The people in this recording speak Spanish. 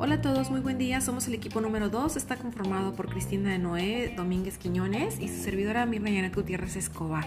Hola a todos, muy buen día. Somos el equipo número 2. Está conformado por Cristina de Noé, Domínguez Quiñones y su servidora Mirna Yana Gutiérrez Escobar.